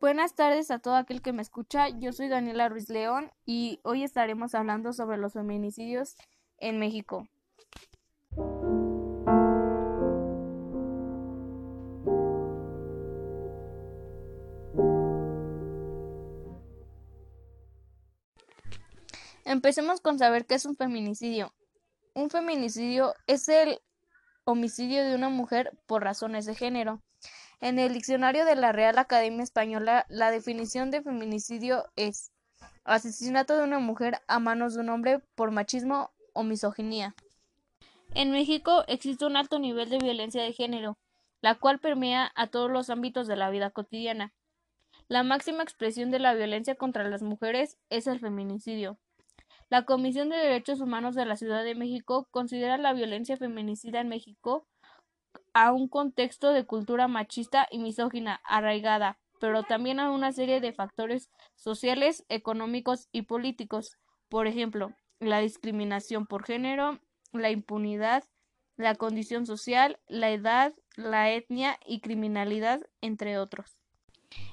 Buenas tardes a todo aquel que me escucha. Yo soy Daniela Ruiz León y hoy estaremos hablando sobre los feminicidios en México. Empecemos con saber qué es un feminicidio. Un feminicidio es el homicidio de una mujer por razones de género. En el diccionario de la Real Academia Española, la definición de feminicidio es asesinato de una mujer a manos de un hombre por machismo o misoginia. En México existe un alto nivel de violencia de género, la cual permea a todos los ámbitos de la vida cotidiana. La máxima expresión de la violencia contra las mujeres es el feminicidio. La Comisión de Derechos Humanos de la Ciudad de México considera la violencia feminicida en México a un contexto de cultura machista y misógina arraigada, pero también a una serie de factores sociales, económicos y políticos, por ejemplo, la discriminación por género, la impunidad, la condición social, la edad, la etnia y criminalidad, entre otros.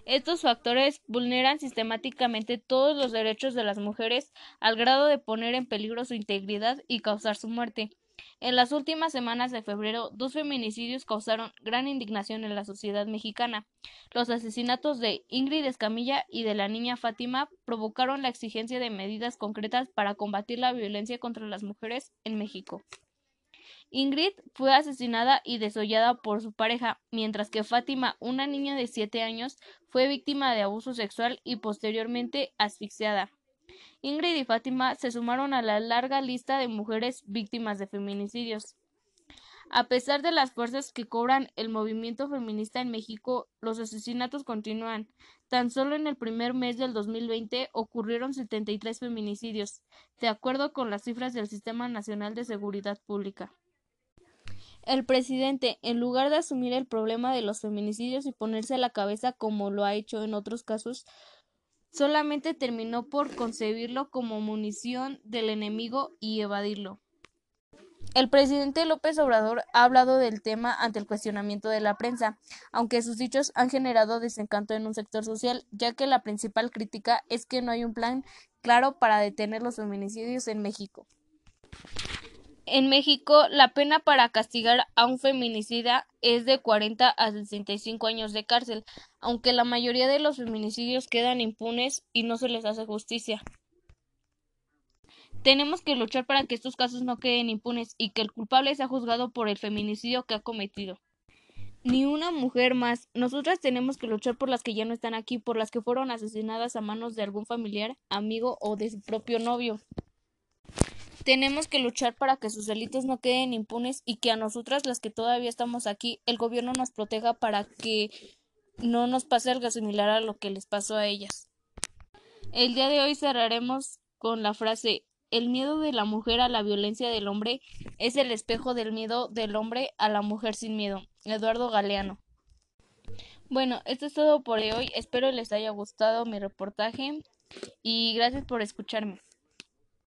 Estos factores vulneran sistemáticamente todos los derechos de las mujeres al grado de poner en peligro su integridad y causar su muerte. En las últimas semanas de febrero, dos feminicidios causaron gran indignación en la sociedad mexicana. Los asesinatos de Ingrid Escamilla y de la niña Fátima provocaron la exigencia de medidas concretas para combatir la violencia contra las mujeres en México. Ingrid fue asesinada y desollada por su pareja, mientras que Fátima, una niña de siete años, fue víctima de abuso sexual y posteriormente asfixiada. Ingrid y Fátima se sumaron a la larga lista de mujeres víctimas de feminicidios. A pesar de las fuerzas que cobran el movimiento feminista en México, los asesinatos continúan. Tan solo en el primer mes del 2020 ocurrieron 73 feminicidios, de acuerdo con las cifras del Sistema Nacional de Seguridad Pública. El presidente, en lugar de asumir el problema de los feminicidios y ponerse a la cabeza como lo ha hecho en otros casos, solamente terminó por concebirlo como munición del enemigo y evadirlo. El presidente López Obrador ha hablado del tema ante el cuestionamiento de la prensa, aunque sus dichos han generado desencanto en un sector social, ya que la principal crítica es que no hay un plan claro para detener los feminicidios en México. En México, la pena para castigar a un feminicida es de 40 a 65 años de cárcel, aunque la mayoría de los feminicidios quedan impunes y no se les hace justicia. Tenemos que luchar para que estos casos no queden impunes y que el culpable sea juzgado por el feminicidio que ha cometido. Ni una mujer más. Nosotras tenemos que luchar por las que ya no están aquí, por las que fueron asesinadas a manos de algún familiar, amigo o de su propio novio. Tenemos que luchar para que sus delitos no queden impunes y que a nosotras, las que todavía estamos aquí, el gobierno nos proteja para que no nos pase algo similar a lo que les pasó a ellas. El día de hoy cerraremos con la frase el miedo de la mujer a la violencia del hombre es el espejo del miedo del hombre a la mujer sin miedo. Eduardo Galeano. Bueno, esto es todo por hoy. Espero les haya gustado mi reportaje y gracias por escucharme.